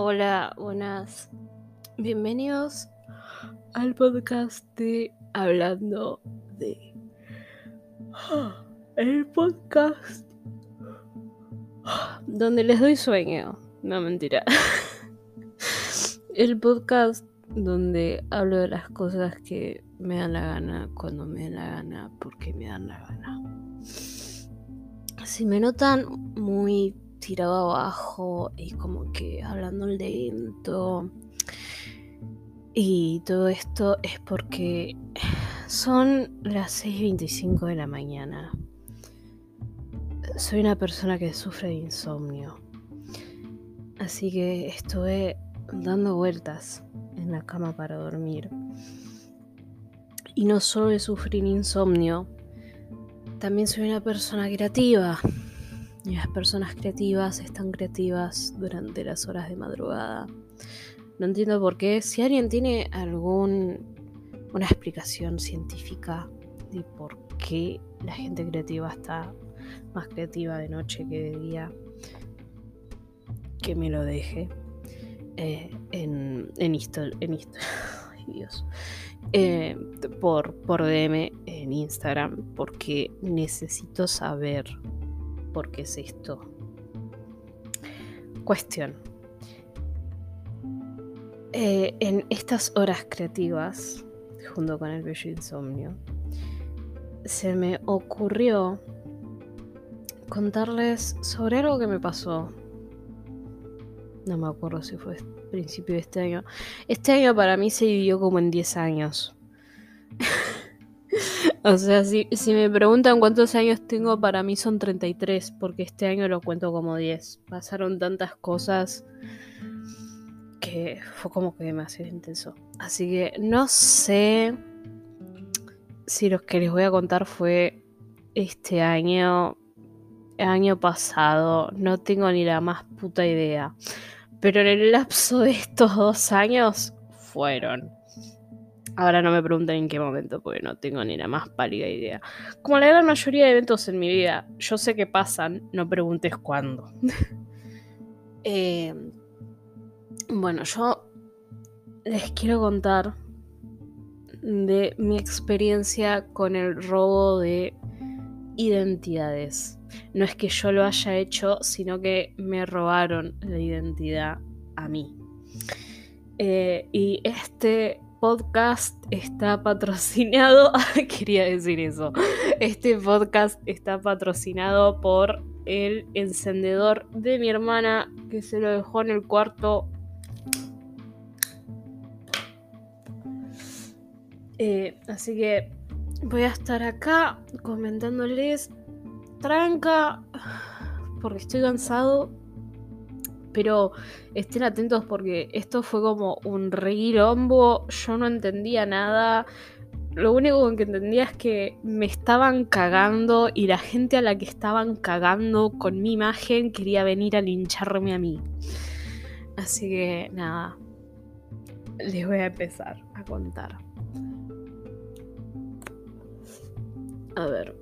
Hola, buenas. Bienvenidos al podcast de Hablando de... El podcast donde les doy sueño. No, mentira. El podcast donde hablo de las cosas que me dan la gana, cuando me dan la gana, porque me dan la gana. Si me notan muy tirado abajo y como que hablando lento y todo esto es porque son las 6.25 de la mañana. Soy una persona que sufre de insomnio. Así que estuve dando vueltas en la cama para dormir. Y no solo de sufrir insomnio, también soy una persona creativa. Las personas creativas están creativas durante las horas de madrugada. No entiendo por qué. Si alguien tiene algún una explicación científica de por qué la gente creativa está más creativa de noche que de día, que me lo deje eh, en, en, en Dios. Eh, por, por DM en Instagram porque necesito saber por qué es esto. Cuestión. Eh, en estas horas creativas, junto con el bello insomnio, se me ocurrió contarles sobre algo que me pasó. No me acuerdo si fue principio de este año. Este año para mí se vivió como en 10 años. o sea, si, me preguntan cuántos años tengo, para mí son 33, porque este año lo cuento como 10. Pasaron tantas cosas que fue como que demasiado intenso. Así que no sé si lo que les voy a contar fue este año, año pasado, no tengo ni la más puta idea. Pero en el lapso de estos dos años fueron. Ahora no me pregunten en qué momento, porque no tengo ni la más pálida idea. Como la gran mayoría de eventos en mi vida, yo sé que pasan, no preguntes cuándo. eh, bueno, yo les quiero contar de mi experiencia con el robo de identidades. No es que yo lo haya hecho, sino que me robaron la identidad a mí. Eh, y este podcast está patrocinado, quería decir eso, este podcast está patrocinado por el encendedor de mi hermana que se lo dejó en el cuarto Eh, así que voy a estar acá comentándoles tranca porque estoy cansado. Pero estén atentos porque esto fue como un reguilombo. Yo no entendía nada. Lo único que entendía es que me estaban cagando y la gente a la que estaban cagando con mi imagen quería venir a lincharme a mí. Así que nada, les voy a empezar a contar. A ver.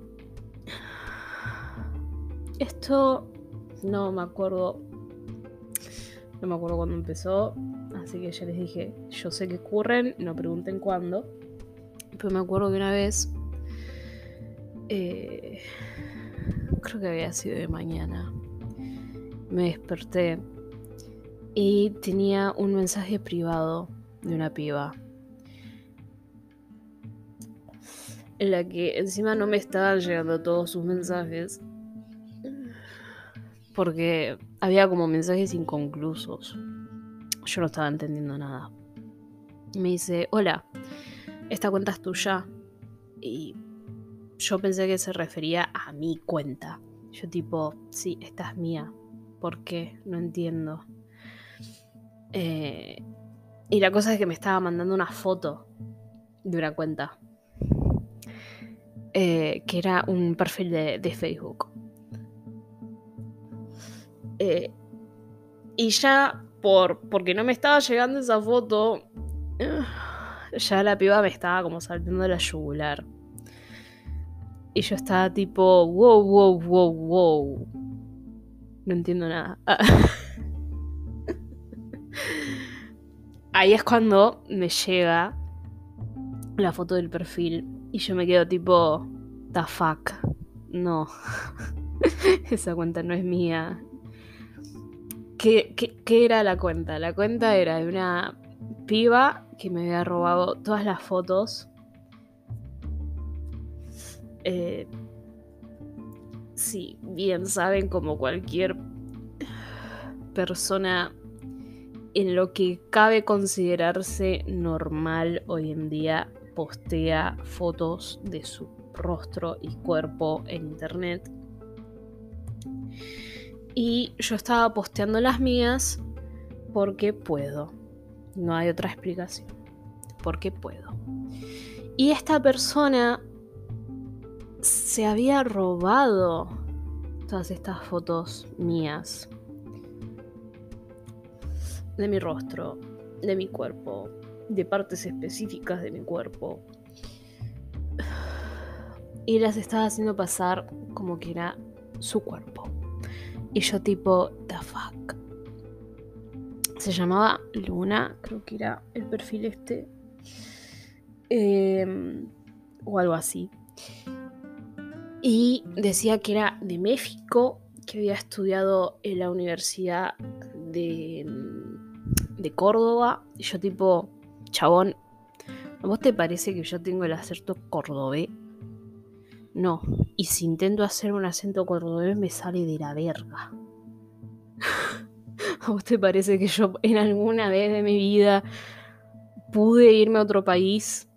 Esto no me acuerdo. No me acuerdo cuándo empezó. Así que ya les dije, yo sé que ocurren, no pregunten cuándo. Pero me acuerdo que una vez. Eh, creo que había sido de mañana. Me desperté y tenía un mensaje privado de una piba en la que encima no me estaban llegando todos sus mensajes. Porque había como mensajes inconclusos. Yo no estaba entendiendo nada. Me dice, hola, esta cuenta es tuya. Y yo pensé que se refería a mi cuenta. Yo tipo, sí, esta es mía. ¿Por qué? No entiendo. Eh, y la cosa es que me estaba mandando una foto de una cuenta. Eh, que era un perfil de, Facebook. Eh, y ya, por, porque no me estaba llegando esa foto, eh, ya la piba me estaba como saltando la yugular. Y yo estaba tipo, wow, wow, wow, wow. No entiendo nada. Ahí es cuando me llega la foto del perfil y yo me quedo tipo, the fuck. No, esa cuenta no es mía. ¿Qué, era la cuenta? La cuenta era de una piba que me había robado todas las fotos. Eh, sí, bien saben como cualquier persona en lo que cabe considerarse normal hoy en día postea fotos de su rostro y cuerpo en internet. Y yo estaba posteando las mías porque puedo. No hay otra explicación. Porque puedo. Y esta persona se había robado todas estas fotos mías. De mi rostro, de mi cuerpo, de partes específicas de mi cuerpo. Y las estaba haciendo pasar como que era su cuerpo. Y yo tipo, the fuck. Se llamaba Luna, creo que era el perfil este. Em, o algo así. Y decía que era de México, que había estudiado en la Universidad de, de Córdoba. Y yo tipo, chabón, ¿a vos te parece que yo tengo el acento cordobés? No, y si intento hacer un acento cordobés me sale de la verga. ¿A vos te parece que yo en alguna vez de mi vida pude irme a otro país?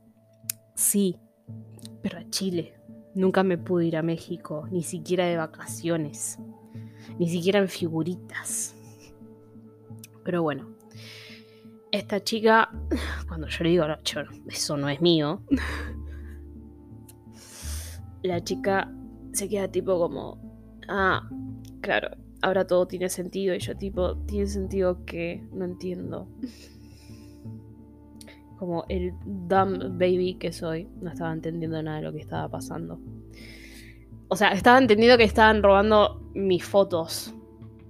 Sí, pero a Chile. Nunca me pude ir a México, ni siquiera de vacaciones, ni siquiera en figuritas. Pero bueno, esta chica, cuando yo le digo, no, eso no es mío, la chica se queda tipo como, ah, claro, ahora todo tiene sentido. Y yo tipo, tiene sentido que no entiendo. Como el dumb baby que soy, no estaba entendiendo nada de lo que estaba pasando. O sea, estaba entendiendo que estaban robando mis fotos.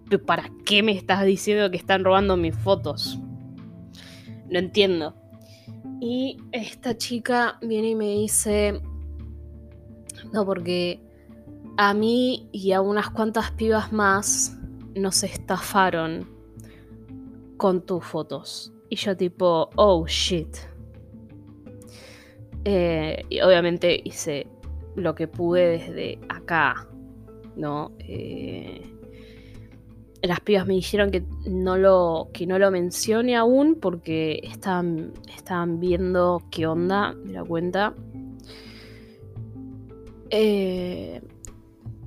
Pero ¿para qué me estás diciendo que están robando mis fotos? No entiendo. Y esta chica viene y me dice, no, porque a mí y a unas cuantas pibas más nos estafaron con tus fotos. Y yo tipo, oh shit. Eh, y obviamente hice lo que pude desde acá, ¿no? Eh, las pibas me dijeron que no lo, que no lo mencione aún porque estaban, estaban viendo qué onda de la cuenta. Eh,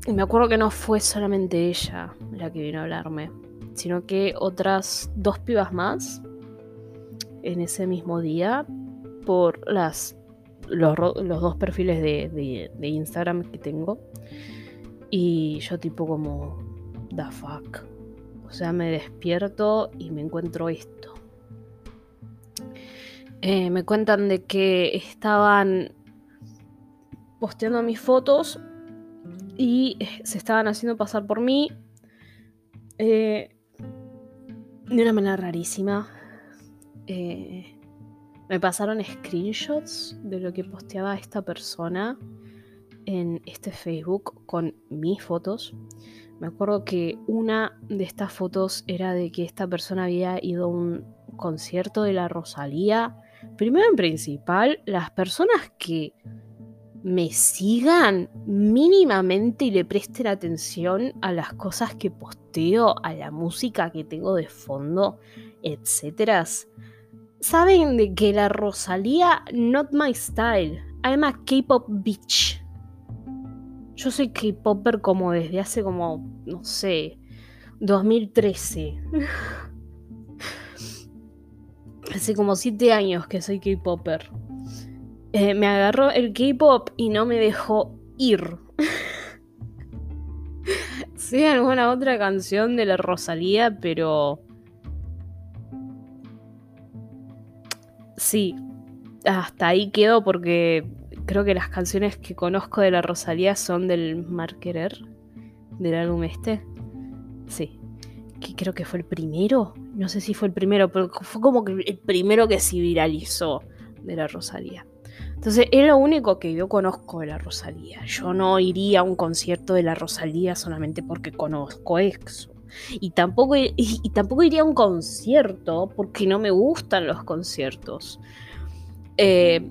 y me acuerdo que no fue solamente ella la que vino a hablarme, sino que otras dos pibas más en ese mismo día por las, los, dos perfiles de, Instagram que tengo. Y yo tipo como, the fuck. O sea, me despierto y me encuentro esto. Eh, me cuentan de que estaban posteando mis fotos y eh, se estaban haciendo pasar por mí eh, de una manera rarísima. me pasaron screenshots de lo que posteaba esta persona en este Facebook con mis fotos. Me acuerdo que una de estas fotos era de que esta persona había ido a un concierto de la Rosalía. Primero en principal, las personas que me sigan mínimamente y le presten atención a las cosas que posteo, a la música que tengo de fondo, etcétera, saben de que la Rosalía, not my style. I'm a K-pop bitch. Yo soy K-Popper como desde hace como, no sé, 2013. hace como 7 años que soy K-Popper. Eh, me agarró el K-Pop y no me dejó ir. sé alguna otra canción de la Rosalía, pero... Sí, hasta ahí quedo porque creo que las canciones que conozco de la Rosalía son del Marquerer, del álbum este. Sí, que creo que fue el primero, no sé si fue el primero, pero fue como que el primero que se viralizó de la Rosalía. Entonces es lo único que yo conozco de la Rosalía. Yo no iría a un concierto de la Rosalía solamente porque conozco eso. Y tampoco, y, tampoco iría a un concierto porque no me gustan los conciertos. Eh,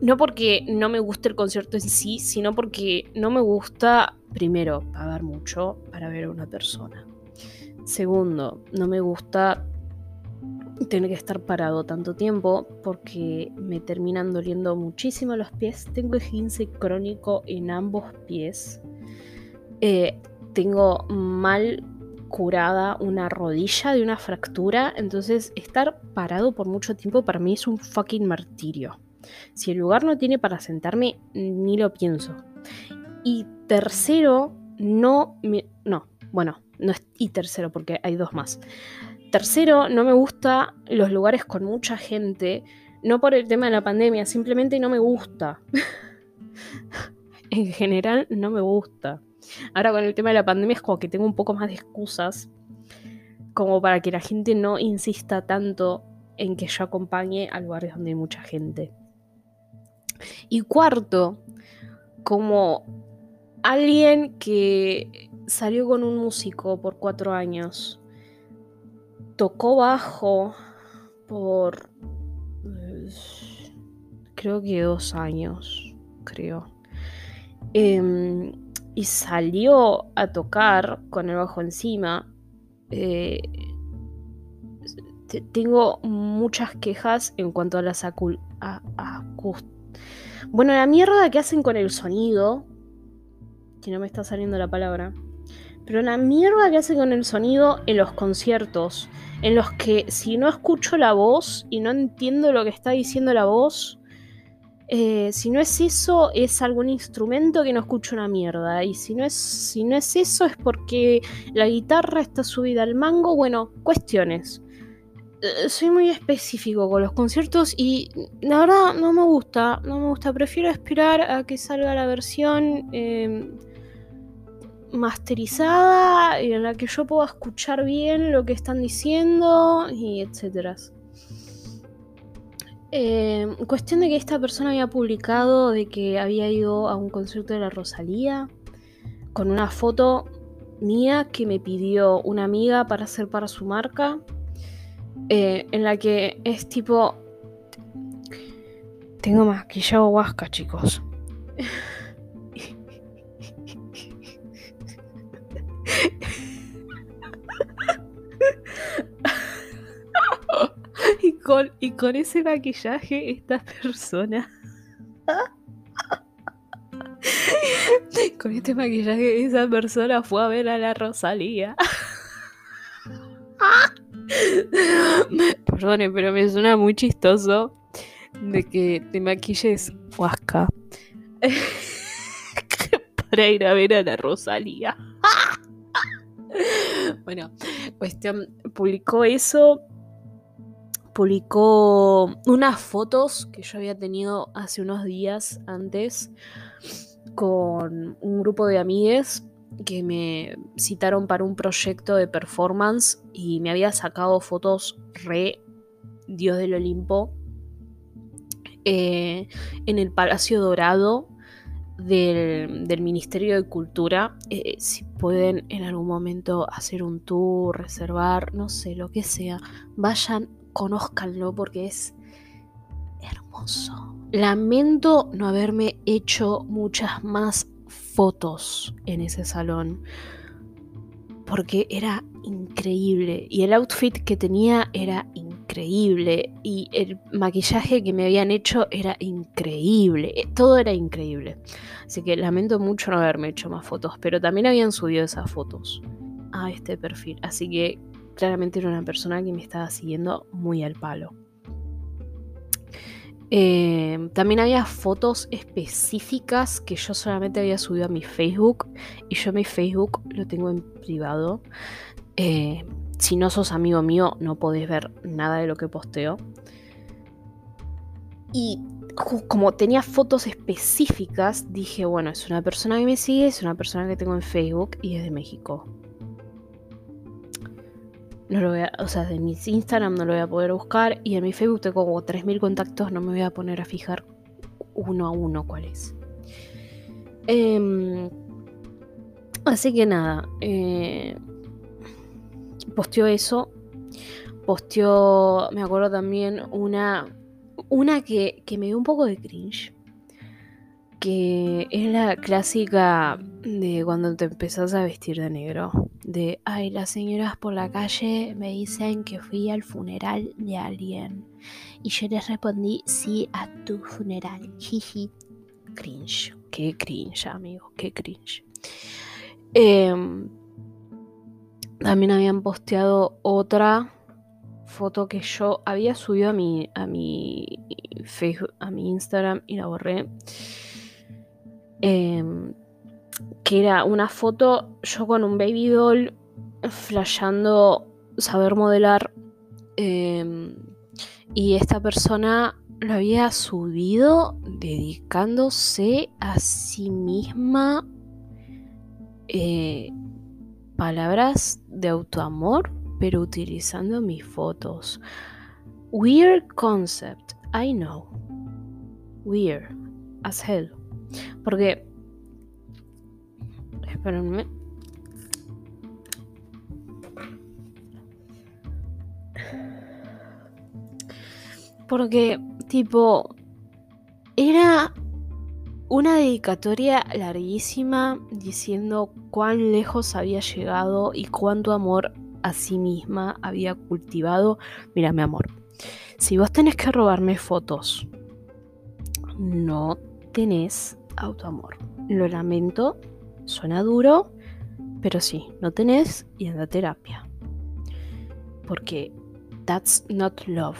no porque no me guste el concierto en sí, sino porque no me gusta, primero, pagar mucho para ver a una persona. Segundo, no me gusta tener que estar parado tanto tiempo porque me terminan doliendo muchísimo los pies. Tengo esguince crónico en ambos pies. Eh, tengo mal curada una rodilla de una fractura. Entonces, estar parado por mucho tiempo para mí es un fucking martirio. Si el lugar no tiene para sentarme, ni lo pienso. Y tercero, no me. No, bueno, no es, y tercero, porque hay dos más. Tercero, no me gusta los lugares con mucha gente, no por el tema de la pandemia, simplemente no me gusta. en general, no me gusta. Ahora con el tema de la pandemia es como que tengo un poco más de excusas, como para que la gente no insista tanto en que yo acompañe a lugares donde hay mucha gente. Y cuarto, como alguien que salió con un músico por cuatro años, tocó bajo por creo que dos años, creo. Em, y salió a tocar con el bajo encima. Eh, tengo muchas quejas en cuanto a las acul Bueno, la mierda que hacen con el sonido, que no me está saliendo la palabra, pero la mierda que hacen con el sonido en los conciertos, en los que si no escucho la voz y no entiendo lo que está diciendo la voz, eh, si no es eso, es algún instrumento que no escucho una mierda. Y si no, es, si no es eso, es porque la guitarra está subida al mango. Bueno, cuestiones. Eh, soy muy específico con los conciertos y la verdad no me gusta. No me gusta. Prefiero esperar a que salga la versión em, masterizada y en la que yo pueda escuchar bien lo que están diciendo y etcétera. Eh, cuestión de que esta persona había publicado de que había ido a un concierto de la Rosalía con una foto mía que me pidió una amiga para hacer para su marca, eh, en la que es tipo... Tengo maquillado huasca, chicos. y con ese maquillaje, esta persona. con este maquillaje, esa persona fue a ver a la Rosalía. Perdone, pero me suena muy chistoso de que te maquilles huasca para ir a ver a la Rosalía. bueno, cuestión, publicó eso publicó unas fotos que yo había tenido hace unos días antes con un grupo de amigues que me citaron para un proyecto de performance y me había sacado fotos re Dios del Olimpo eh, en el Palacio Dorado del, Ministerio de Cultura. Eh, si pueden en algún momento hacer un tour, reservar, no sé, lo que sea, vayan conózcanlo porque es hermoso. Lamento no haberme hecho muchas más fotos en ese salón porque era increíble y el outfit que tenía era increíble y el maquillaje que me habían hecho era increíble, eh, todo era increíble. Así que lamento mucho no haberme hecho más fotos, pero también habían subido esas fotos a este perfil, así que claramente era una persona que me estaba siguiendo muy al palo. Eh, también había fotos específicas que yo solamente había subido a mi Facebook y yo mi Facebook lo tengo en privado. Eh, si no sos amigo mío no podés ver nada de lo que posteo. Y como tenía fotos específicas, dije, bueno, es una persona que me sigue, es una persona que tengo en Facebook y es de México. No lo voy a, o sea, de mis Instagram no lo voy a poder buscar y en mi Facebook tengo como 3.000 contactos, no me voy a poner a fijar uno a uno cuál es. Em, así que nada, eh, posteó eso, posteó, me acuerdo también una, una que, que me dio un poco de cringe que es la clásica de cuando te empezás a vestir de negro. De, ay, las señoras por la calle me dicen que fui al funeral de alguien. Y yo les respondí, sí, a tu funeral. Jiji. Cringe. Qué cringe, amigo. Qué cringe. Em, también habían posteado otra foto que yo había subido a mi, a mi Facebook, a mi Instagram y la borré Em, que era una foto yo con un baby doll flasheando saber modelar em, y esta persona lo había subido dedicándose a sí misma eh, palabras de autoamor pero utilizando mis fotos weird concept I know weird as hell porque. Espérenme. Porque, tipo. Era una dedicatoria larguísima diciendo cuán lejos había llegado y cuánto amor a sí misma había cultivado. Mira, mi amor, si vos tenés que robarme fotos, no tenés autoamor. Lo lamento, suena duro, pero sí, no tenés y anda a terapia. Porque that's not love.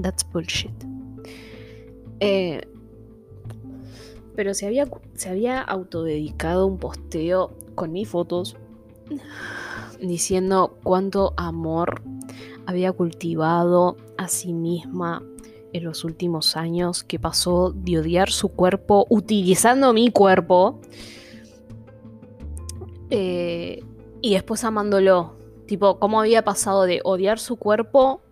That's bullshit. Eh, pero se había, se había autodedicado un posteo con mis fotos diciendo cuánto amor había cultivado a sí misma en los últimos años que pasó de odiar su cuerpo utilizando mi cuerpo eh, y después amándolo. Tipo, cómo había pasado de odiar su cuerpo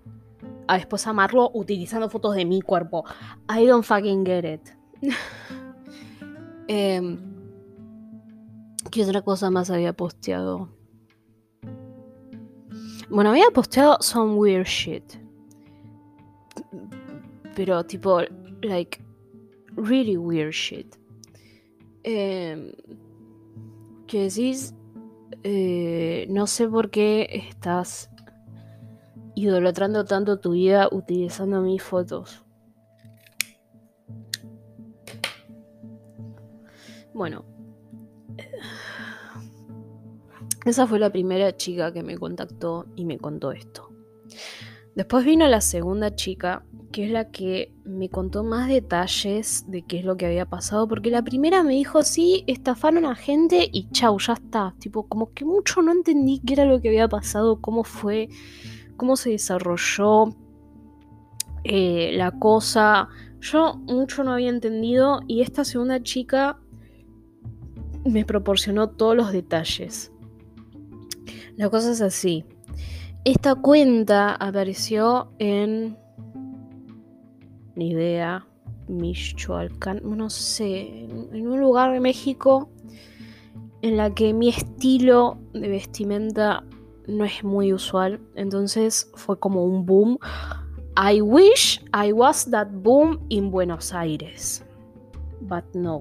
a después amarlo utilizando fotos de mi cuerpo. I don't fucking get it. Em, ¿Qué otra cosa más había posteado? Bueno, había posteado some weird shit pero tipo, like, really weird shit. Eh, que decís, eh, no sé por qué estás idolatrando tanto tu vida utilizando mis fotos. Bueno, esa fue la primera chica que me contactó y me contó esto. Después vino la segunda chica que es la que me contó más detalles de qué es lo que había pasado, porque la primera me dijo, sí, estafaron a gente y chau, ya está. Tipo, como que mucho no entendí qué era lo que había pasado, cómo fue, cómo se desarrolló eh, la cosa. Yo mucho no había entendido y esta segunda chica me proporcionó todos los detalles. La cosa es así. Esta cuenta apareció en ni idea, Michoacán, no sé, en un lugar de México en la que mi estilo de vestimenta no es muy usual, entonces fue como un boom. I wish I was that boom in Buenos Aires, but no.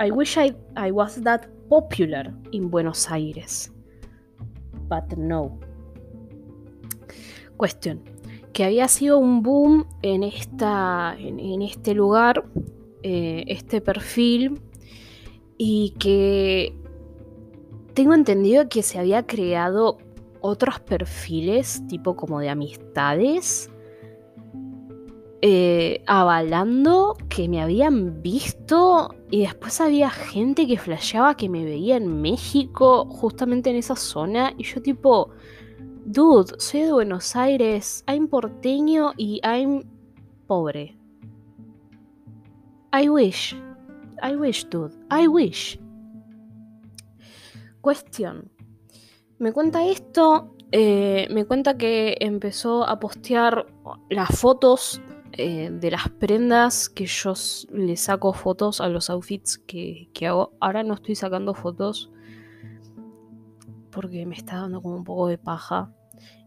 I wish I, I was that popular in Buenos Aires, but no. Cuestión que había sido un boom en, esta, en, este lugar, eh, este perfil, y que tengo entendido que se había creado otros perfiles, tipo como de amistades, eh, avalando que me habían visto y después había gente que flasheaba que me veía en México, justamente en esa zona, y yo tipo, Dude, soy de Buenos Aires, I'm porteño y I'm pobre. I wish. I wish, dude. I wish. Cuestión. Me cuenta esto eh, me cuenta que empezó a postear las fotos eh, de las prendas que yo le saco fotos a los outfits que, que hago. Ahora no estoy sacando fotos porque me está dando como un poco de paja.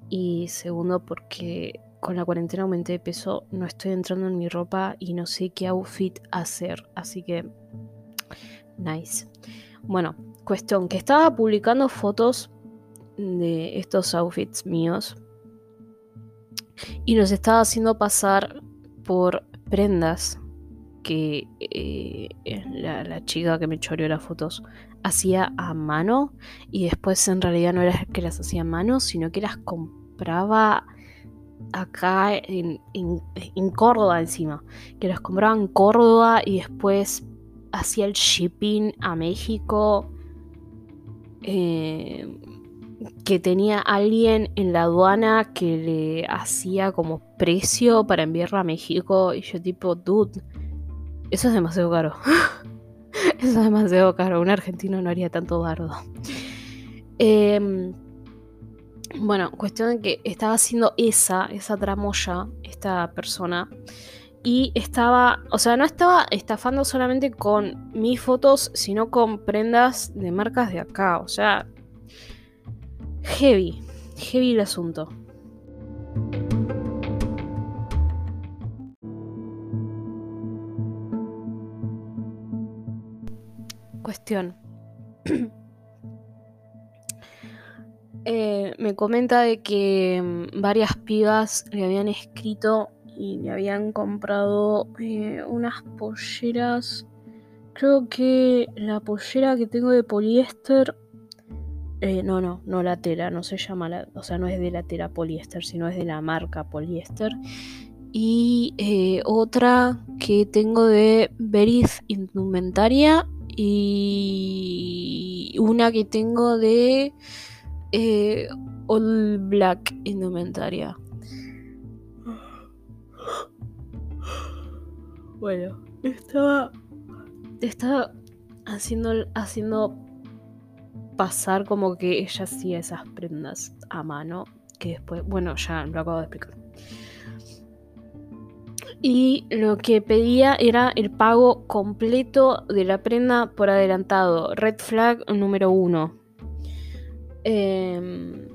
Y segundo, porque con la cuarentena aumenté de peso, no estoy entrando en mi ropa y no sé qué outfit hacer. Así que, nice. Bueno, cuestión, que estaba publicando fotos de estos outfits míos y nos estaba haciendo pasar por prendas que eh, la, chica que me choreó las fotos hacía a mano y después en realidad no era que las hacía a mano, sino que las compraba acá en, en, Córdoba encima, que las compraba en Córdoba y después hacía el shipping a México. Eh, que tenía alguien en la aduana que le hacía como precio para enviarla a México y yo tipo, dude, eso es demasiado caro. eso es demasiado caro. Un argentino no haría tanto bardo. Em, bueno, cuestión de que estaba haciendo esa, esa tramoya, esta persona. Y estaba, o sea, no estaba estafando solamente con mis fotos, sino con prendas de marcas de acá. O sea, Heavy, heavy el asunto. Cuestión. Eh, me comenta de que mm, varias pibas le habían escrito y le habían comprado eh, unas polleras. Creo que la pollera que tengo de poliéster eh, no, no, no la tela, no se llama, la, o sea, no es de la tela poliéster, sino es de la marca poliéster. Y eh, otra que tengo de Veriz Indumentaria y una que tengo de eh, All Black Indumentaria. Bueno, estaba, estaba haciendo, haciendo pasar como que ella hacía esas prendas a mano, que después, bueno, ya lo acabo de explicar. Y lo que pedía era el pago completo de la prenda por adelantado. Red flag número uno. Em,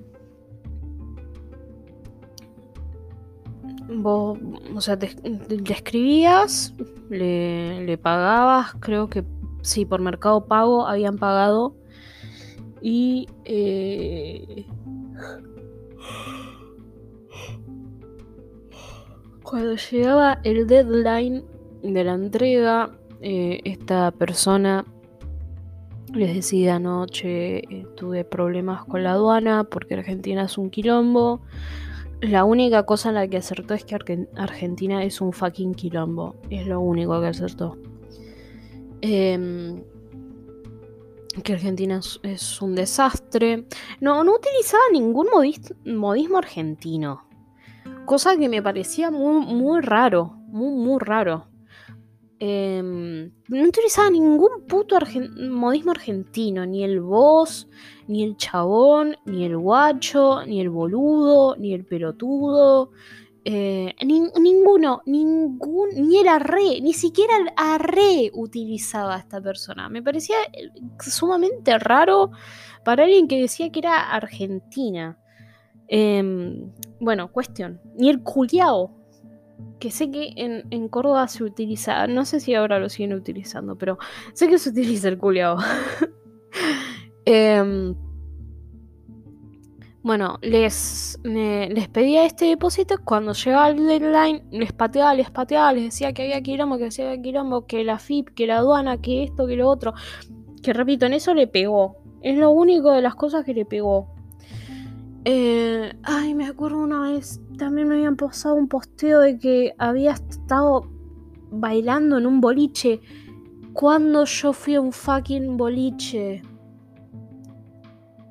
vos, o sea, le escribías, le, le, pagabas, creo que sí, por Mercado Pago habían pagado y eh, cuando llegaba el deadline de la entrega, eh, esta persona les decía anoche eh, tuve problemas con la aduana porque Argentina es un quilombo. La única cosa en la que acertó es que Argentina es un fucking quilombo. Es lo único que acertó. Eh, que Argentina es, un desastre. No, no utilizaba ningún modismo argentino. Cosa que me parecía muy, muy raro. Muy, muy raro. Em, no utilizaba ningún puto modismo argentino. Ni el vos, ni el chabón, ni el guacho, ni el boludo, ni el pelotudo. Eh, ninguno, ningún, ni el arre, ni siquiera el arre utilizaba a esta persona. Me parecía eh, sumamente raro para alguien que decía que era argentina. Em, bueno, cuestión. Ni el culiao, que sé que en, en, Córdoba se utiliza, no sé si ahora lo siguen utilizando, pero sé que se utiliza el culiao. eh, bueno, les, les pedía este depósito. Cuando llegaba el deadline, les pateaba, les pateaba, les decía que había quilombo, que había quilombo, que la FIP, que la aduana, que esto, que lo otro. Que repito, en eso le pegó. Es lo único de las cosas que le pegó. Eh, ay, me acuerdo una vez, también me habían pasado un posteo de que había estado bailando en un boliche. Cuando yo fui a un fucking boliche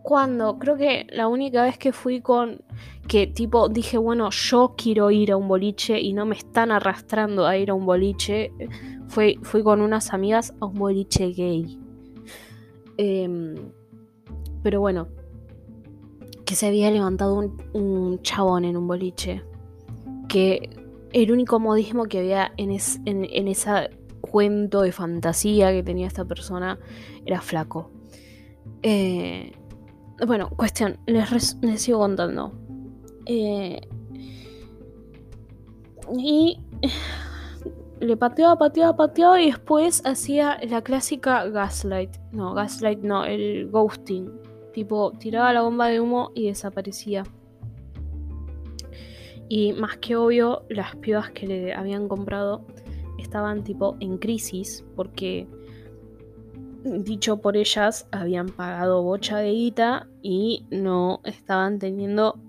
cuando, creo que la única vez que fui con, que tipo dije, bueno, yo quiero ir a un boliche y no me están arrastrando a ir a un boliche, fue, fui con unas amigas a un boliche gay. Em, pero bueno, que se había levantado un, un chabón en un boliche. Que el único modismo que había en, es, en, en ese cuento de fantasía que tenía esta persona era flaco. Eh, bueno, cuestión, les, les sigo contando. Eh, y le pateaba, pateaba, pateaba y después hacía la clásica gaslight. No, gaslight no, el ghosting. Tipo, tiraba la bomba de humo y desaparecía. Y más que obvio, las pibas que le habían comprado estaban tipo en crisis porque, dicho por ellas, habían pagado bocha de guita y no estaban teniendo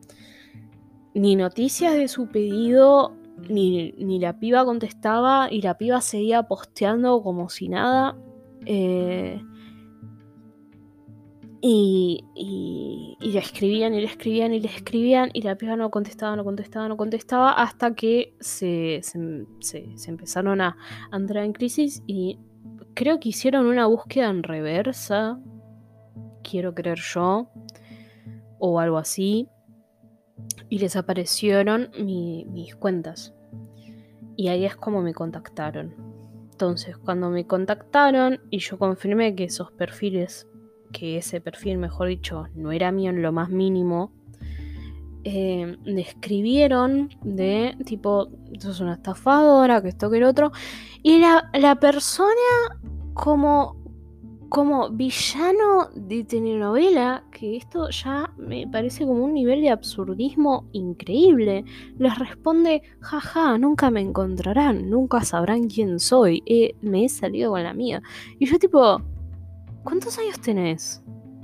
ni noticias de su pedido, ni, ni la piba contestaba y la piba seguía posteando como si nada. Eh, y, y, le escribían y le escribían y le escribían y la piba no contestaba, no contestaba, no contestaba hasta que se, se, se- empezaron a, a entrar en crisis y creo que hicieron una búsqueda en reversa, quiero creer yo, o algo así, y les aparecieron mi- mis cuentas. Y ahí es como me contactaron. Entonces, cuando me contactaron y yo confirmé que esos perfiles que ese perfil, mejor dicho, no era mío en lo más mínimo, eh, me escribieron de tipo, sos una estafadora, que esto que el otro, y la, la persona como, como villano de telenovela, que esto ya me parece como un nivel de absurdismo increíble, les responde, jaja, nunca me encontrarán, nunca sabrán quién soy, eh, me he salido con la mía. Y yo tipo, ¿cuántos años tenés?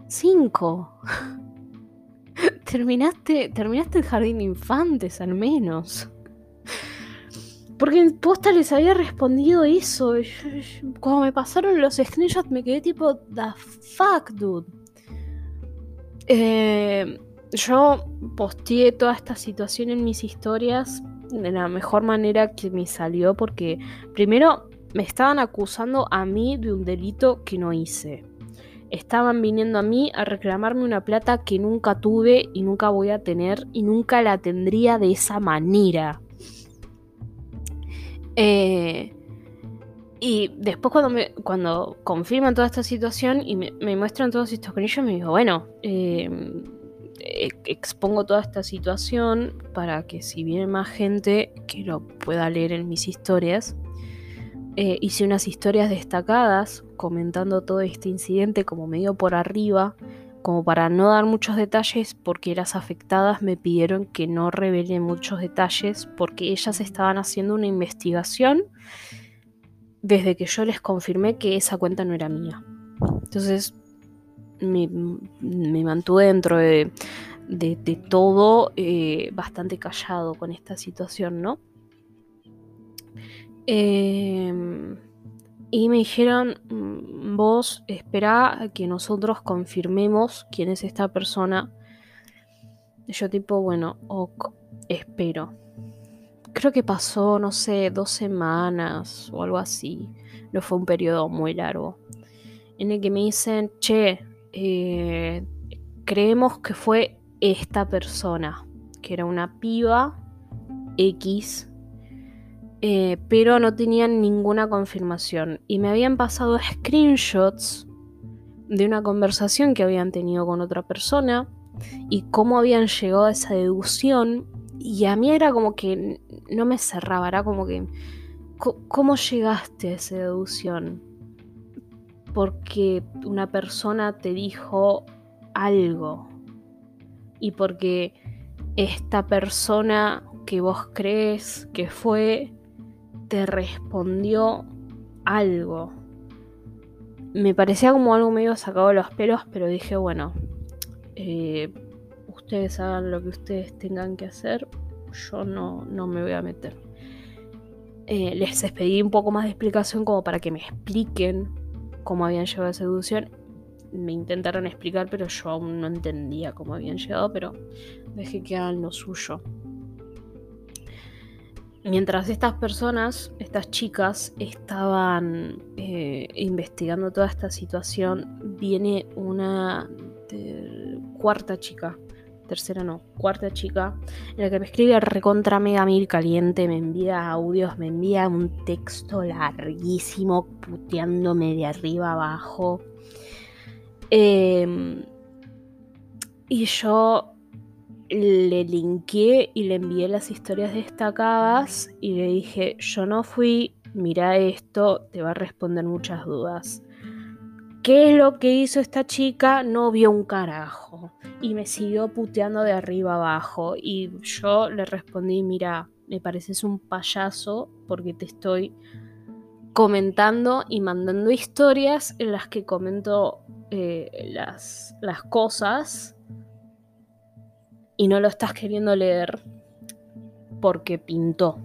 Cinco. terminaste, terminaste el jardín de infantes al menos. Porque en posta les había respondido eso. cuando me pasaron los screenshots me quedé tipo, the fuck, dude. Eh, yo posteé toda esta situación en mis historias de la mejor manera que me salió porque primero me estaban acusando a mí de un delito que no hice. Estaban viniendo a mí a reclamarme una plata que nunca tuve y nunca voy a tener y nunca la tendría de esa manera. Eh, y después cuando, me, cuando confirman toda esta situación y me, muestran todos estos conillos, me digo, bueno, eh, e- expongo toda esta situación para que si viene más gente que lo pueda leer en mis historias. Eh, hice unas historias destacadas comentando todo este incidente como medio por arriba, como para no dar muchos detalles porque las afectadas me pidieron que no revele muchos detalles porque ellas estaban haciendo una investigación desde que yo les confirmé que esa cuenta no era mía. Entonces me, mantuve dentro de, de- de todo eh, bastante callado con esta situación, ¿no? Em, y me dijeron, "Mm, vos esperá a que nosotros confirmemos quién es esta persona. Yo tipo, bueno, ok, espero. Creo que pasó, no sé, dos semanas o algo así. No fue un periodo muy largo. En el que me dicen, che, eh, creemos que fue esta persona, que era una piba X, eh, pero no tenían ninguna confirmación. Y me habían pasado screenshots de una conversación que habían tenido con otra persona y cómo habían llegado a esa deducción. Y a mí era como que no me cerraba, era como que, ¿cómo llegaste a esa deducción? Porque una persona te dijo algo. Y porque esta persona que vos crees que fue te respondió algo. Me parecía como algo medio sacado de los pelos, pero dije, bueno, eh, ustedes hagan lo que ustedes tengan que hacer, yo no, no me voy a meter. Eh, les pedí un poco más de explicación como para que me expliquen cómo habían llegado a esa deducción. Me intentaron explicar, pero yo aún no entendía cómo habían llegado, pero dejé que hagan lo suyo. Mientras estas personas, estas chicas, estaban eh, investigando toda esta situación, viene una cuarta chica tercera no, cuarta chica, en la que me escribe recontra mega mil caliente, me envía audios, me envía un texto larguísimo, puteándome de arriba abajo. Em, y yo le linké y le envié las historias destacadas y le dije, yo no fui, mira esto, te va a responder muchas dudas. ¿Qué es lo que hizo esta chica? No vio un carajo. Y me siguió puteando de arriba abajo. Y yo le respondí, mira, me pareces un payaso porque te estoy comentando y mandando historias en las que comento eh, las, las cosas y no lo estás queriendo leer porque pintó.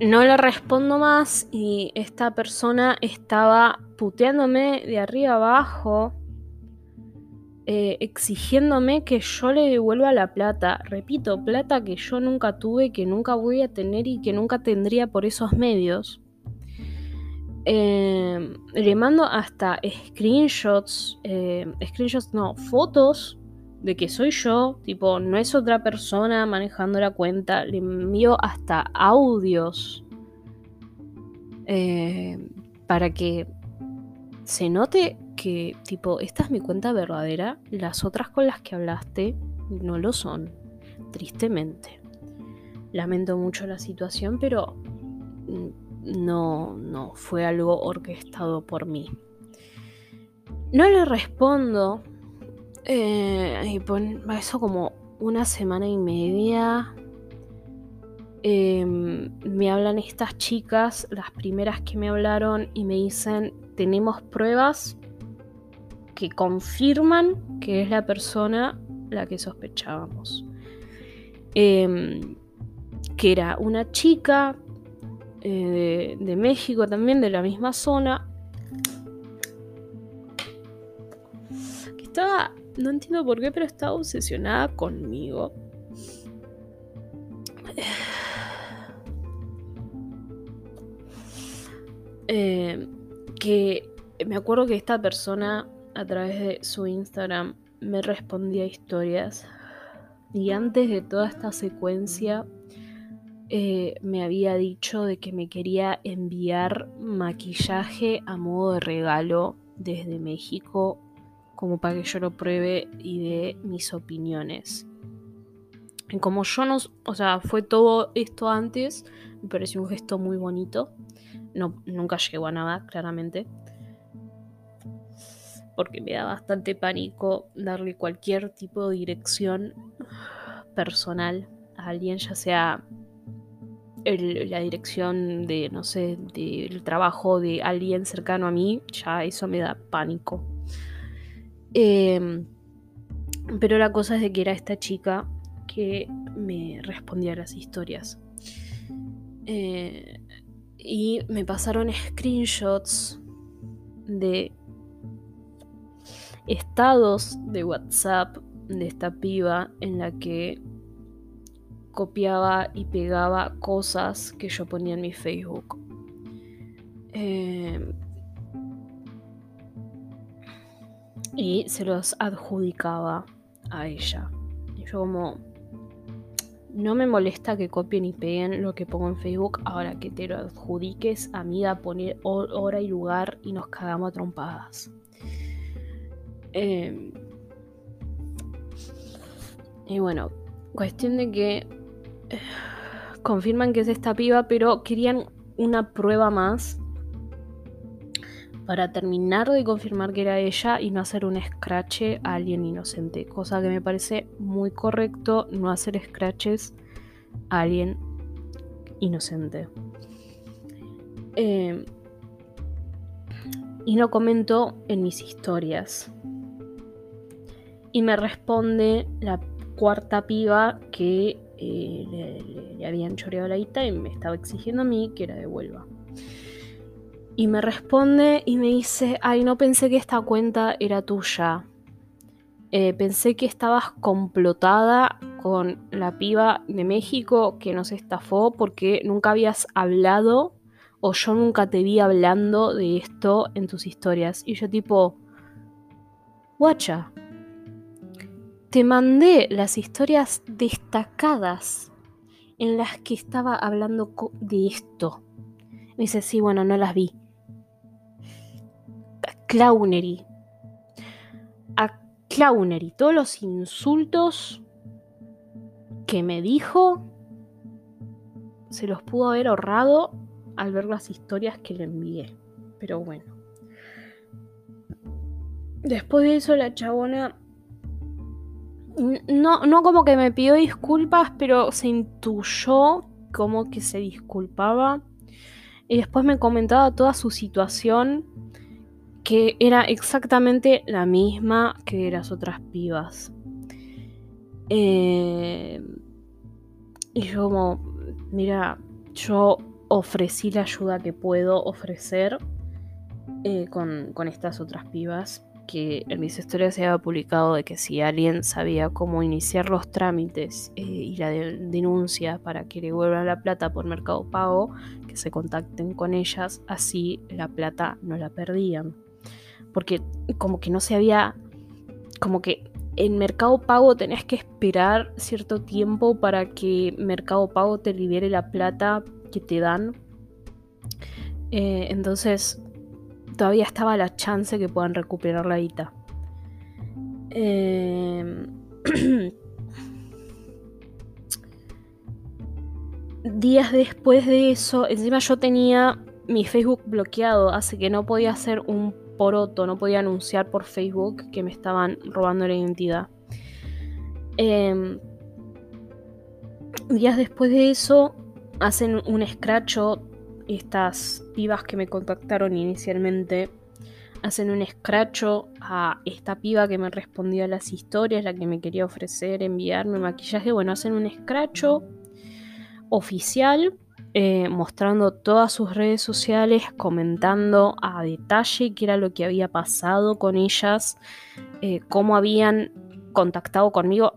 No le respondo más y esta persona estaba puteándome de arriba abajo, eh, exigiéndome que yo le devuelva la plata. Repito, plata que yo nunca tuve, que nunca voy a tener y que nunca tendría por esos medios. Eh, le mando hasta screenshots, eh, screenshots no, fotos de que soy yo, tipo, no es otra persona manejando la cuenta, le envío hasta audios eh, para que se note que, tipo, esta es mi cuenta verdadera, las otras con las que hablaste no lo son, tristemente. Lamento mucho la situación, pero no, no fue algo orquestado por mí. No le respondo eh, y eso como una semana y media. Em, me hablan estas chicas, las primeras que me hablaron, y me dicen, tenemos pruebas que confirman que es la persona la que sospechábamos. Em, que era una chica eh, de México también, de la misma zona, que estaba no entiendo por qué, pero estaba obsesionada conmigo. Eh, que me acuerdo que esta persona a través de su Instagram me respondía historias y antes de toda esta secuencia eh, me había dicho de que me quería enviar maquillaje a modo de regalo desde México como para que yo lo pruebe y dé mis opiniones. Como yo no, o sea, fue todo esto antes, me pareció un gesto muy bonito. No, nunca llegó a nada, claramente. Porque me da bastante pánico darle cualquier tipo de dirección personal a alguien, ya sea la dirección de, no sé, del trabajo de alguien cercano a mí, ya eso me da pánico. Em, pero la cosa es de que era esta chica que me respondía a las historias. Eh, y me pasaron screenshots de estados de WhatsApp de esta piba en la que copiaba y pegaba cosas que yo ponía en mi Facebook. Eh, y se los adjudicaba a ella. Y yo como, no me molesta que copien y peguen lo que pongo en Facebook, ahora que te lo adjudiques, amiga, poner hora y lugar y nos cagamos a trompadas. Em, y bueno, cuestión de que eh, confirman que es esta piba, pero querían una prueba más para terminar de confirmar que era ella y no hacer un scratch a alguien inocente. Cosa que me parece muy correcto no hacer scratches a alguien inocente. Eh, y lo comento en mis historias. Y me responde la cuarta piba que eh, le, habían choreado la guita y me estaba exigiendo a mí que la devuelva. Y me responde y me dice, ay, no pensé que esta cuenta era tuya. Eh, pensé que estabas complotada con la piba de México que nos estafó porque nunca habías hablado o yo nunca te vi hablando de esto en tus historias. Y yo tipo, guacha, te mandé las historias destacadas en las que estaba hablando de esto. Me dice, sí, bueno, no las vi. Clownery. A Clownery. Todos los insultos que me dijo se los pudo haber ahorrado al ver las historias que le envié. Pero bueno. Después de eso la chabona... No, no como que me pidió disculpas, pero se intuyó como que se disculpaba. Y después me comentaba toda su situación, que era exactamente la misma que las otras pibas. Eh, y yo como, mira, yo ofrecí la ayuda que puedo ofrecer eh, con, estas otras pibas. Que en mis historias se había publicado de que si alguien sabía cómo iniciar los trámites eh, y la denuncia para que le vuelvan la plata por Mercado Pago, que se contacten con ellas, así la plata no la perdían. Porque como que no se había, como que en Mercado Pago tenés que esperar cierto tiempo para que Mercado Pago te libere la plata que te dan. Eh, entonces, todavía estaba la chance que puedan recuperar la guita. Em, días después de eso, encima yo tenía mi Facebook bloqueado, así que no podía hacer un poroto, no podía anunciar por Facebook que me estaban robando la identidad. Em, días después de eso, hacen un escracho estas pibas que me contactaron inicialmente hacen un escracho a esta piba que me respondía a las historias, la que me quería ofrecer enviarme maquillaje. Bueno, hacen un escracho oficial eh, mostrando todas sus redes sociales, comentando a detalle qué era lo que había pasado con ellas, eh, cómo habían contactado conmigo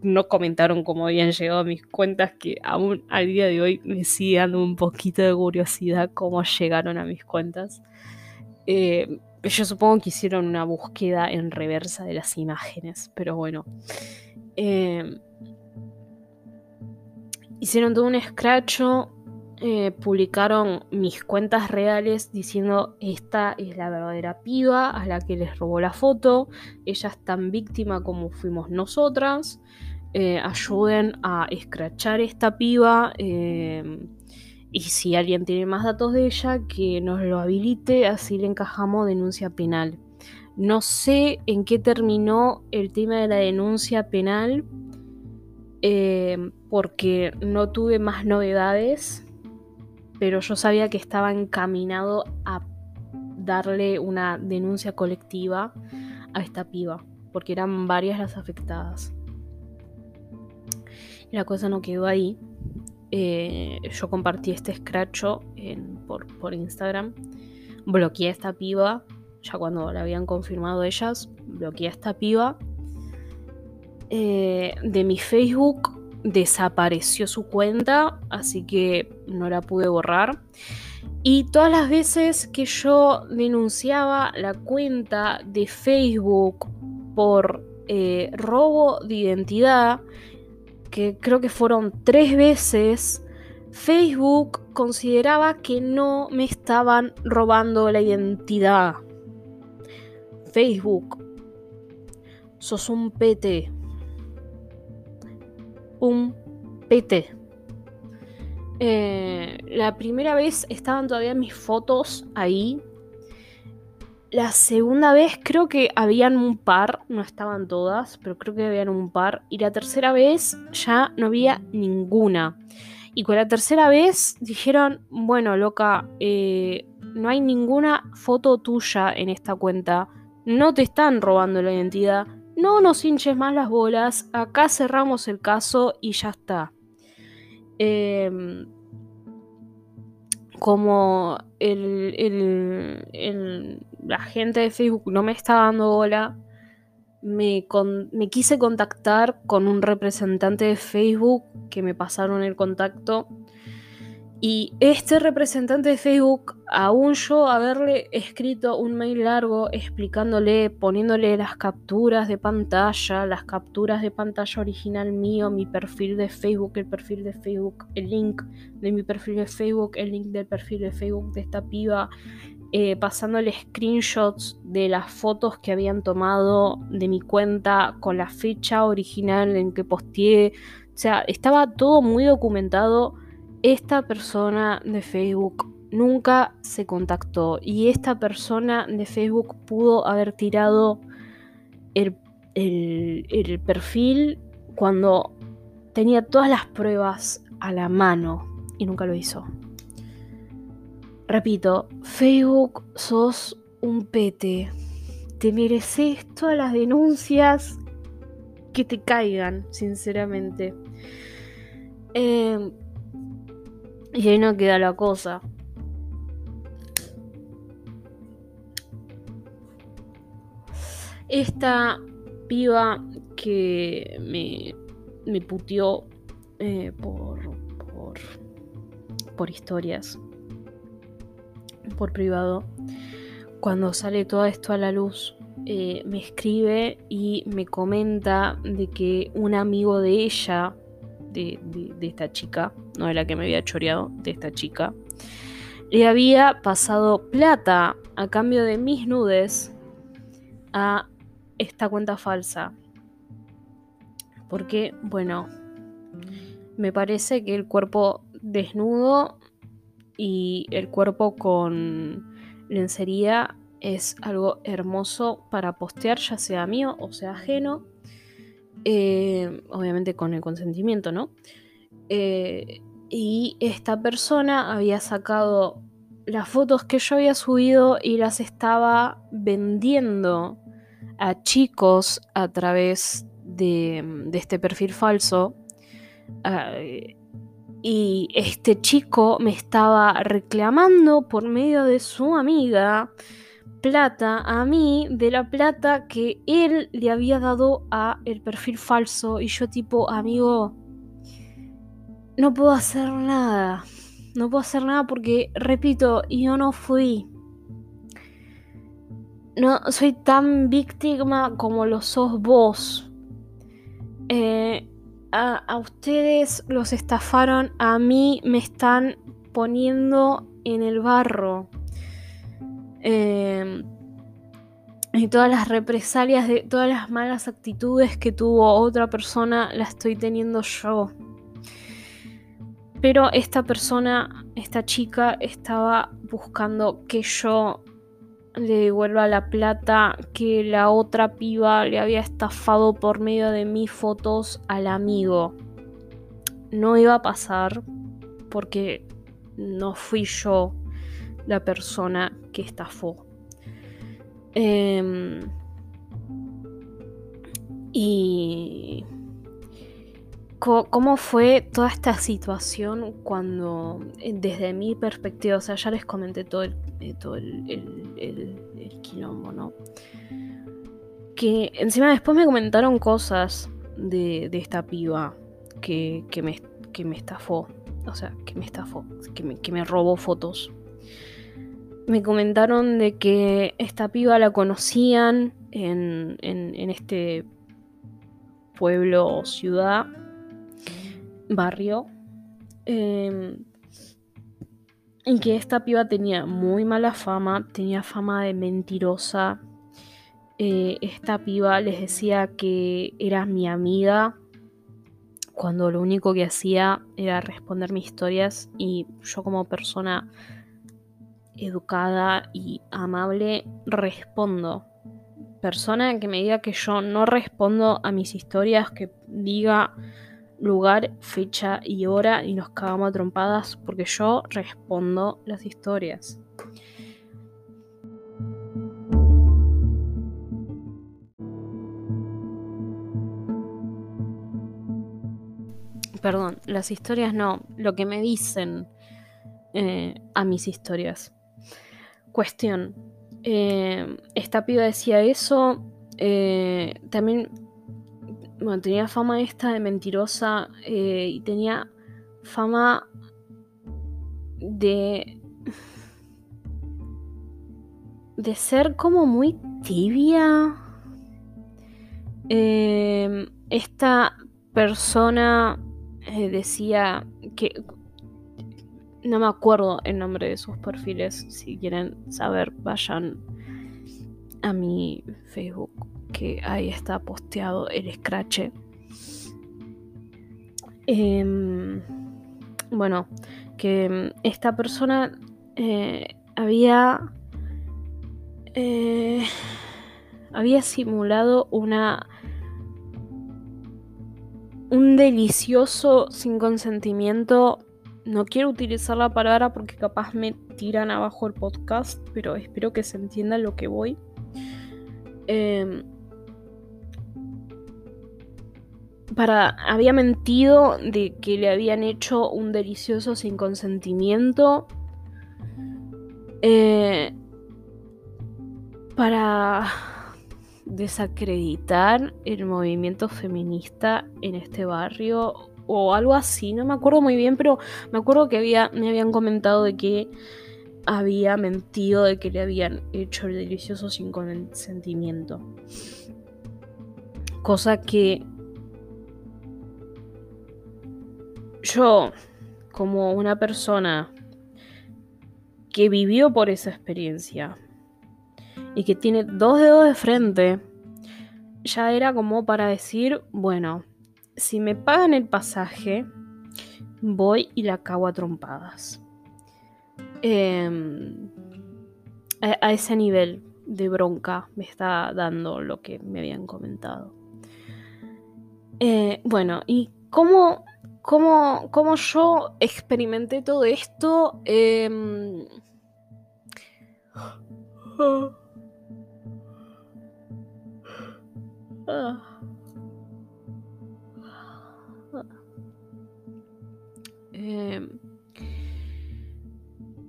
no comentaron cómo habían llegado a mis cuentas, que aún al día de hoy me sigue dando un poquito de curiosidad cómo llegaron a mis cuentas. Eh, yo supongo que hicieron una búsqueda en reversa de las imágenes, pero bueno. Eh, hicieron todo un scratcho, eh, publicaron mis cuentas reales diciendo esta es la verdadera piba a la que les robó la foto, ella es tan víctima como fuimos nosotras. Eh, ayuden a escrachar esta piba. Eh, y si alguien tiene más datos de ella, que nos lo habilite, así le encajamos denuncia penal. No sé en qué terminó el tema de la denuncia penal, porque no tuve más novedades, pero yo sabía que estaba encaminado a darle una denuncia colectiva a esta piba, porque eran varias las afectadas. La cosa no quedó ahí. Eh, yo compartí este scratcho por, Instagram. Bloqueé esta piba. Ya cuando la habían confirmado ellas, bloqueé a esta piba. Eh, de mi Facebook desapareció su cuenta, así que no la pude borrar. Y todas las veces que yo denunciaba la cuenta de Facebook por eh, robo de identidad, que creo que fueron tres veces, Facebook consideraba que no me estaban robando la identidad. Facebook, sos un PT. Un PT. Eh, la primera vez estaban todavía mis fotos ahí la segunda vez creo que habían un par, no estaban todas, pero creo que habían un par. Y la tercera vez ya no había ninguna. Y con la tercera vez dijeron, bueno, loca, eh, no hay ninguna foto tuya en esta cuenta. No te están robando la identidad. No nos hinches más las bolas. Acá cerramos el caso y ya está. Eh, como la gente de Facebook no me está dando bola, me, quise contactar con un representante de Facebook que me pasaron el contacto Y este representante de Facebook, aún yo haberle escrito un mail largo explicándole, poniéndole las capturas de pantalla, las capturas de pantalla original mío, mi perfil de Facebook, el perfil de Facebook, el link de mi perfil de Facebook, el link del perfil de Facebook de esta piba, eh, pasándole screenshots de las fotos que habían tomado de mi cuenta con la fecha original en que posteé. O sea, estaba todo muy documentado esta persona de Facebook nunca se contactó y esta persona de Facebook pudo haber tirado el, perfil cuando tenía todas las pruebas a la mano y nunca lo hizo. Repito, Facebook sos un pete. Te mereces todas las denuncias que te caigan, sinceramente. Eh, y ahí no queda la cosa. Esta piba que me, me puteó eh, por, por, por historias, por privado, cuando sale todo esto a la luz, eh, me escribe y me comenta de que un amigo de ella de, esta chica, no de la que me había choreado, de esta chica, le había pasado plata a cambio de mis nudes a esta cuenta falsa. Porque, bueno, me parece que el cuerpo desnudo y el cuerpo con lencería es algo hermoso para postear, ya sea mío o sea ajeno. Eh, obviamente con el consentimiento, ¿no? Eh, y esta persona había sacado las fotos que yo había subido y las estaba vendiendo a chicos a través de, este perfil falso. Ah, y este chico me estaba reclamando por medio de su amiga plata a mí de la plata que él le había dado a el perfil falso y yo tipo, amigo, no puedo hacer nada. No puedo hacer nada porque, repito, yo no fui. No soy tan víctima como lo sos vos. Eh, a, a ustedes los estafaron, a mí me están poniendo en el barro. Em, y todas las represalias de todas las malas actitudes que tuvo otra persona la estoy teniendo yo. Pero esta persona, esta chica, estaba buscando que yo le devuelva la plata que la otra piba le había estafado por medio de mis fotos al amigo. No iba a pasar porque no fui yo la persona que estafó. Em, y cómo fue toda esta situación cuando, eh, desde mi perspectiva, o sea, ya les comenté todo el, eh, todo el, quilombo, ¿no? Que encima después me comentaron cosas de, esta piba que, me, que me estafó. O sea, que me estafó, que me, que me robó fotos me comentaron de que esta piba la conocían en, este pueblo ciudad, barrio, em, y que esta piba tenía muy mala fama, tenía fama de mentirosa. Eh, esta piba les decía que era mi amiga cuando lo único que hacía era responder mis historias y yo como persona educada y amable respondo. Persona que me diga que yo no respondo a mis historias, que diga lugar, fecha y hora y nos cagamos a trompadas porque yo respondo las historias. Perdón, las historias no, lo que me dicen eh, a mis historias. Cuestión. Eh, esta piba decía eso. Eh, también bueno, tenía fama esta de mentirosa eh, y tenía fama de de ser como muy tibia. Em, esta persona eh, decía que no me acuerdo el nombre de sus perfiles. Si quieren saber, vayan a mi Facebook, que ahí está posteado el scratch. Em, bueno, que esta persona eh, había eh, había simulado una un delicioso sin consentimiento no quiero utilizar la palabra porque capaz me tiran abajo el podcast, pero espero que se entienda lo que voy. Em, para, había mentido de que le habían hecho un delicioso sin consentimiento. Eh, para desacreditar el movimiento feminista en este barrio o algo así, no me acuerdo muy bien, pero me acuerdo que había, me habían comentado de que había mentido de que le habían hecho el delicioso sin consentimiento. Cosa que yo, como una persona que vivió por esa experiencia y que tiene dos dedos de frente, ya era como para decir, bueno, si me pagan el pasaje, voy y la cago a trompadas. Em, a, ese nivel de bronca me está dando lo que me habían comentado. Eh, bueno, ¿y cómo, cómo, cómo, yo experimenté todo esto? Em, ah. Em,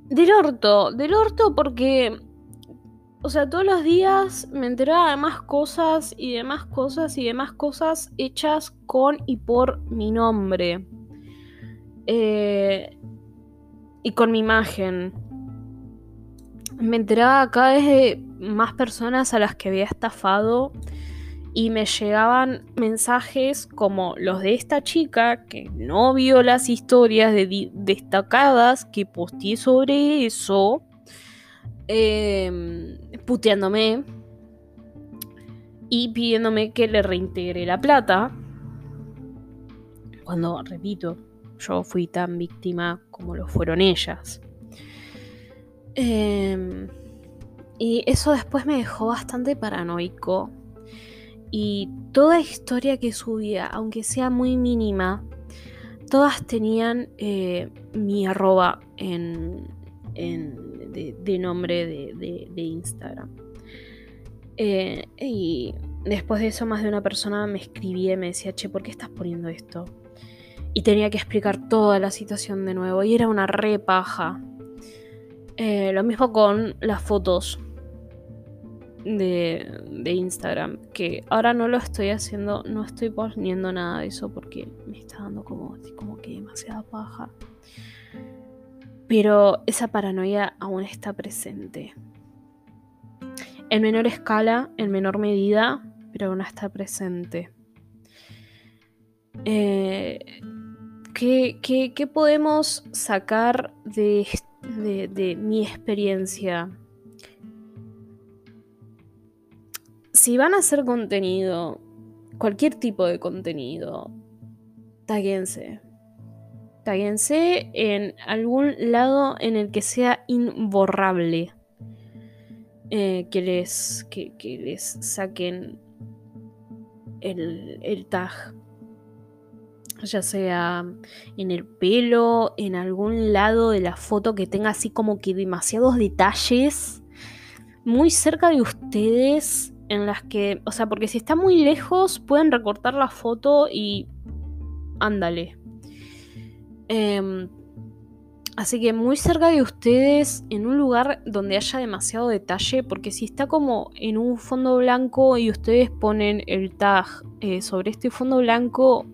del orto, del orto porque, o sea, todos los días me enteraba de más cosas y de más cosas y de más cosas hechas con y por mi nombre. Eh, y con mi imagen. Me enteraba cada vez de más personas a las que había estafado y me llegaban mensajes como los de esta chica que no vio las historias destacadas que posteé sobre eso, em, puteándome y pidiéndome que le reintegre la plata. Cuando, repito, yo fui tan víctima como lo fueron ellas. Em, y eso después me dejó bastante paranoico y toda historia que subía, aunque sea muy mínima, todas tenían eh, mi arroba en, de, nombre de, Instagram. Eh, y después de eso más de una persona me escribía y me decía, che, ¿por qué estás poniendo esto? Y tenía que explicar toda la situación de nuevo. Y era una repaja. Eh, lo mismo con las fotos de, Instagram, que ahora no lo estoy haciendo, no estoy poniendo nada de eso porque me está dando como, como que demasiada paja. Pero esa paranoia aún está presente. En menor escala, en menor medida, pero aún está presente. Eh, ¿qué, podemos sacar de, de mi experiencia? Si van a hacer contenido, cualquier tipo de contenido, taguense. Taguense en algún lado en el que sea imborrable. Eh, que, les, que, les saquen el, el tag. Ya sea en el pelo, en algún lado de la foto que tenga así como que demasiados detalles. Muy cerca de ustedes en las que, o sea, porque si está muy lejos pueden recortar la foto y ándale. Em, así que muy cerca de ustedes, en un lugar donde haya demasiado detalle, porque si está como en un fondo blanco y ustedes ponen el tag eh, sobre este fondo blanco,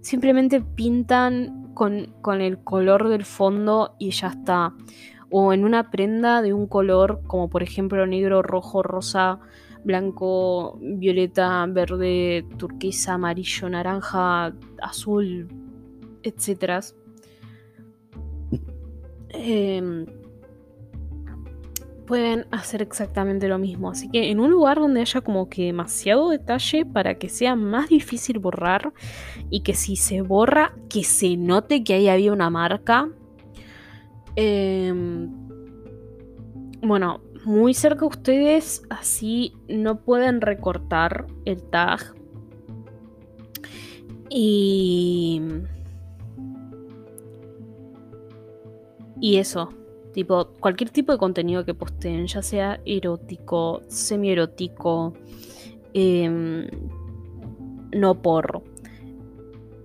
simplemente pintan con, con el color del fondo y ya está. O en una prenda de un color como por ejemplo negro, rojo, rosa, blanco, violeta, verde, turquesa, amarillo, naranja, azul, etc. Em, pueden hacer exactamente lo mismo. Así que en un lugar donde haya como que demasiado detalle para que sea más difícil borrar y que si se borra, que se note que ahí había una marca. Em, bueno, muy cerca de ustedes, así no pueden recortar el tag. Y... Y eso, tipo, cualquier tipo de contenido que posteen, ya sea erótico, semi-erótico, em, no por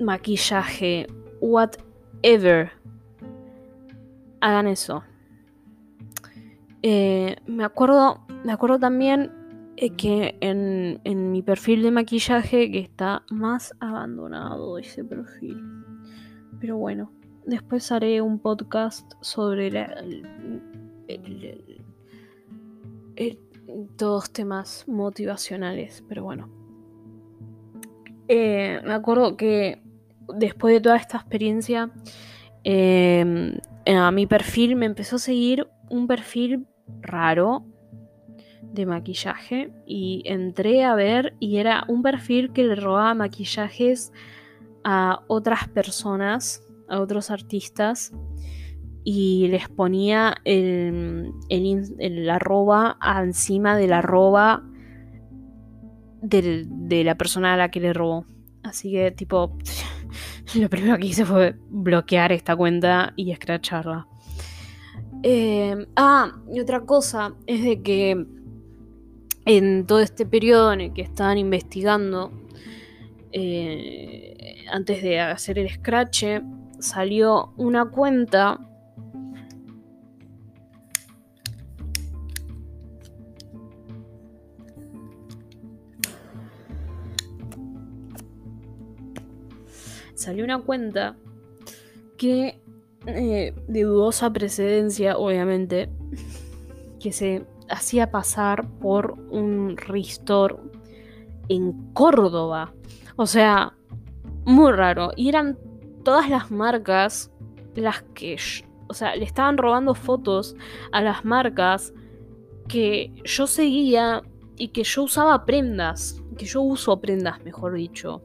maquillaje, whatever, hagan eso. Eh, me acuerdo, me acuerdo también eh, que en, en, mi perfil de maquillaje que está más abandonado ese perfil. Pero bueno, después haré un podcast sobre todos temas motivacionales. Pero bueno. Eh, me acuerdo que después de toda esta experiencia, a mi perfil me empezó a seguir un perfil raro de maquillaje y entré a ver y era un perfil que le robaba maquillajes a otras personas, a otros artistas y les ponía el, el, arroba encima del arroba de la persona a la que le robó. Así que tipo, lo primero que hice fue bloquear esta cuenta y escracharla. Eh, ah, y otra cosa es de que en todo este periodo en el que estaban investigando, eh, antes de hacer el scratch, salió una cuenta salió una cuenta que eh, de dudosa precedencia, obviamente, que se hacía pasar por un restore en Córdoba. O sea, muy raro. Y eran todas las marcas las que, o sea, le estaban robando fotos a las marcas que yo seguía y que yo usaba prendas, que yo uso prendas, mejor dicho.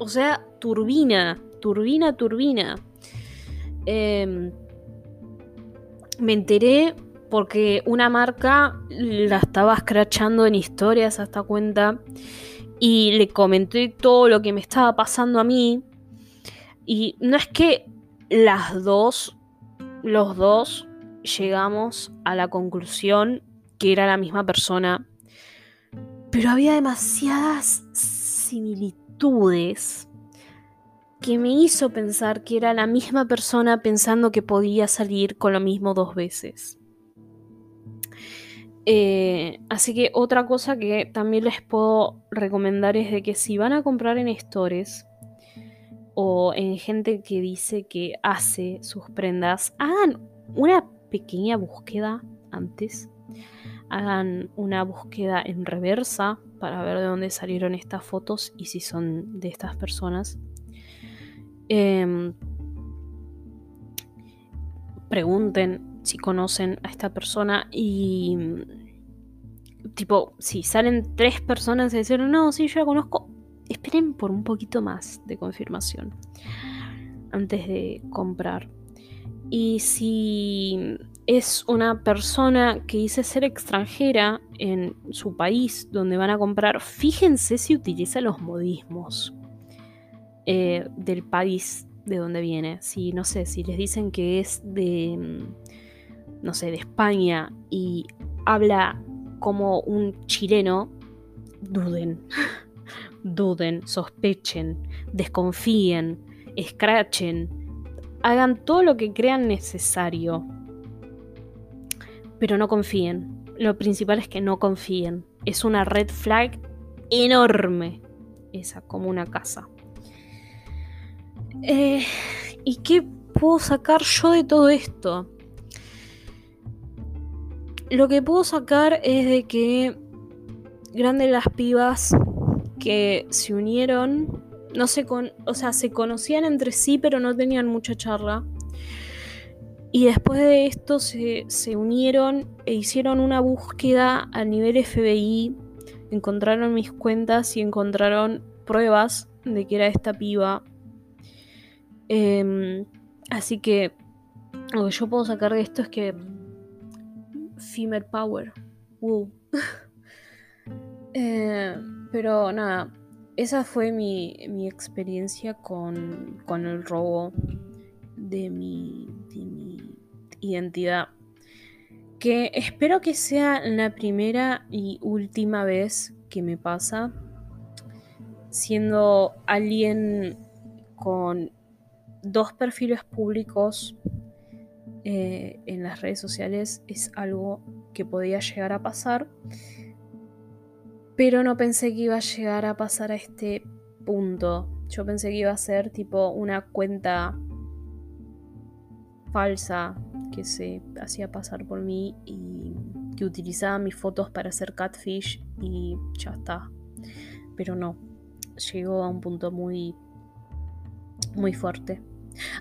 O sea, turbina, turbina, turbina. Em, me enteré porque una marca la estaba escrachando en historias a esta cuenta y le comenté todo lo que me estaba pasando a mí. Y no es que las dos, los dos, llegamos a la conclusión que era la misma persona, pero había demasiadas similitudes que me hizo pensar que era la misma persona pensando que podía salir con lo mismo dos veces. Eh, así que otra cosa que también les puedo recomendar es de que si van a comprar en stores o en gente que dice que hace sus prendas, hagan una pequeña búsqueda antes. Hagan una búsqueda en reversa para ver de dónde salieron estas fotos y si son de estas personas. Em, pregunten si conocen a esta persona y tipo, si salen tres personas y dicen, no, sí, yo la conozco, esperen por un poquito más de confirmación antes de comprar. Y si es una persona que dice ser extranjera en su país donde van a comprar, fíjense si utiliza los modismos eh, del país de donde viene. Si, no sé, si les dicen que es de, mm, no sé, de España y habla como un chileno, duden, duden, sospechen, desconfíen, escrachen, hagan todo lo que crean necesario pero no confíen. Lo principal es que no confíen. Es una red flag enorme. esa, como una casa. Eh, ¿Y qué puedo sacar yo de todo esto? Lo que puedo sacar es de que grandes las pibas que se unieron, no se con, o sea, se conocían entre sí, pero no tenían mucha charla. Y después de esto se, se unieron e hicieron una búsqueda a nivel FBI. Encontraron mis cuentas y encontraron pruebas de que era esta piba. Em, así que lo que yo puedo sacar de esto es que Female Power. Eh, pero nada, esa fue mi, mi experiencia con, con, el robo de mi identidad. Que espero que sea la primera y última vez que me pasa. Siendo alguien con dos perfiles públicos eh, en las redes sociales es algo que podía llegar a pasar, pero no pensé que iba a llegar a pasar a este punto. Yo pensé que iba a ser tipo una cuenta falsa que se hacía pasar por mí y que utilizaba mis fotos para hacer catfish y ya está. Pero no, llegó a un punto muy muy fuerte.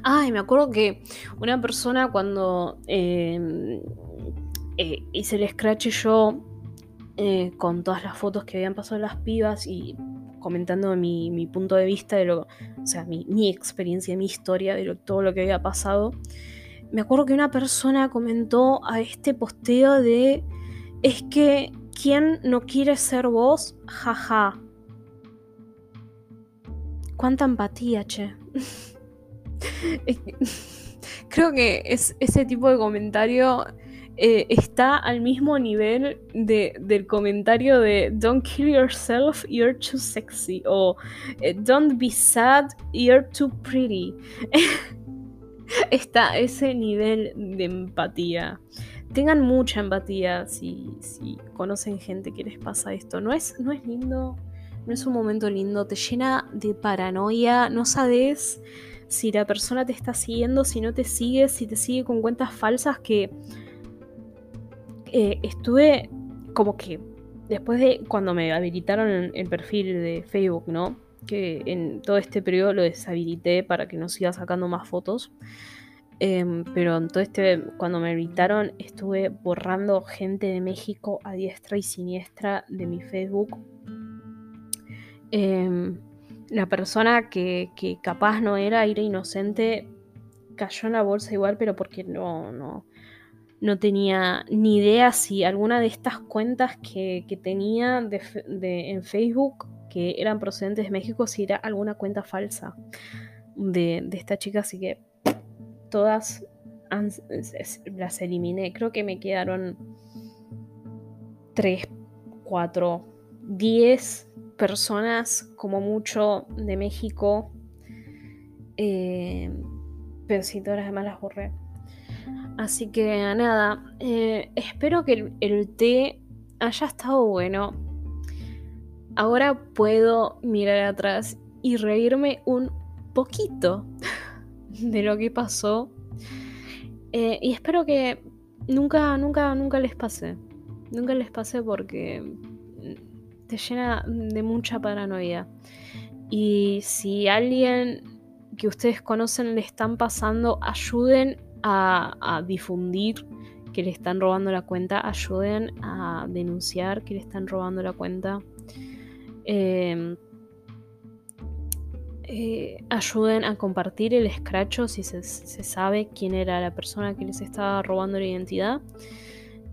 Ah, y me acuerdo que una persona cuando em, eh, hice el scratch yo eh, con todas las fotos que habían pasado las pibas y comentando mi, punto de vista de lo, o sea, mi, experiencia, mi historia de todo lo que había pasado, me acuerdo que una persona comentó a este posteo de, es que, ¿quién no quiere ser vos? Jaja. Cuánta empatía, che. Creo que es, ese tipo de comentario eh, está al mismo nivel del comentario de Don't kill yourself, you're too sexy. O eh, Don't be sad, you're too pretty. está ese nivel de empatía. Tengan mucha empatía si, si, conocen gente que les pasa esto. No es, no es lindo, no es un momento lindo, te llena de paranoia, no sabes si la persona te está siguiendo, si no te sigue, si te sigue con cuentas falsas que eh, estuve como que después de cuando me habilitaron el, perfil de Facebook, ¿no? Que en todo este periodo lo deshabilité para que no siga sacando más fotos. Em, pero en todo este, cuando me habilitaron, estuve borrando gente de México a diestra y siniestra de mi Facebook. Eh, la persona que, capaz no era, era inocente, cayó en la bolsa igual, pero porque no, no, no tenía ni idea si alguna de estas cuentas que, tenía de, en Facebook, que eran procedentes de México, si era alguna cuenta falsa de, esta chica, así que todas las eliminé. Creo que me quedaron 3, 4, 10 personas, como mucho, de México. Eh, pero si todas las las borré. Así que nada, eh, espero que el, té haya estado bueno. Ahora puedo mirar atrás y reírme un poquito de lo que pasó. Eh, y espero que nunca, nunca, nunca les pase. Nunca les pase porque te llena de mucha paranoia. Y si alguien que ustedes conocen le están pasando, ayuden a, difundir que le están robando la cuenta, ayuden a denunciar que le están robando la cuenta. Em, eh, ayuden a compartir el escracho si se, sabe quién era la persona que les estaba robando la identidad.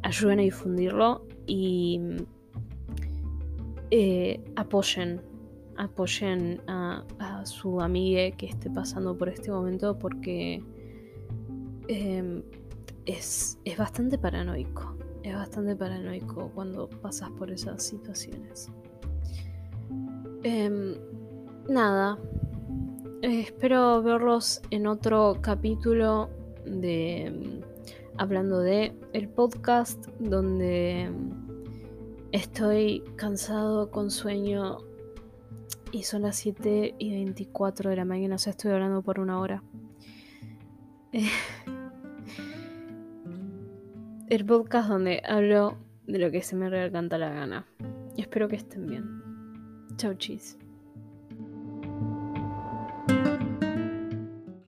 Ayuden a difundirlo y eh, apoyen, apoyen a, su amiga que esté pasando por este momento porque em, es, bastante paranoico. Es bastante paranoico cuando pasas por esas situaciones. Em, nada. espero verlos en otro capítulo de hablando de el podcast donde Estoy cansado, con sueño Y son las 7 y 24 de la mañana, o sea, estoy hablando por una hora. El podcast donde hablo de lo que se me canta la gana. Espero que estén bien. Chau, chis.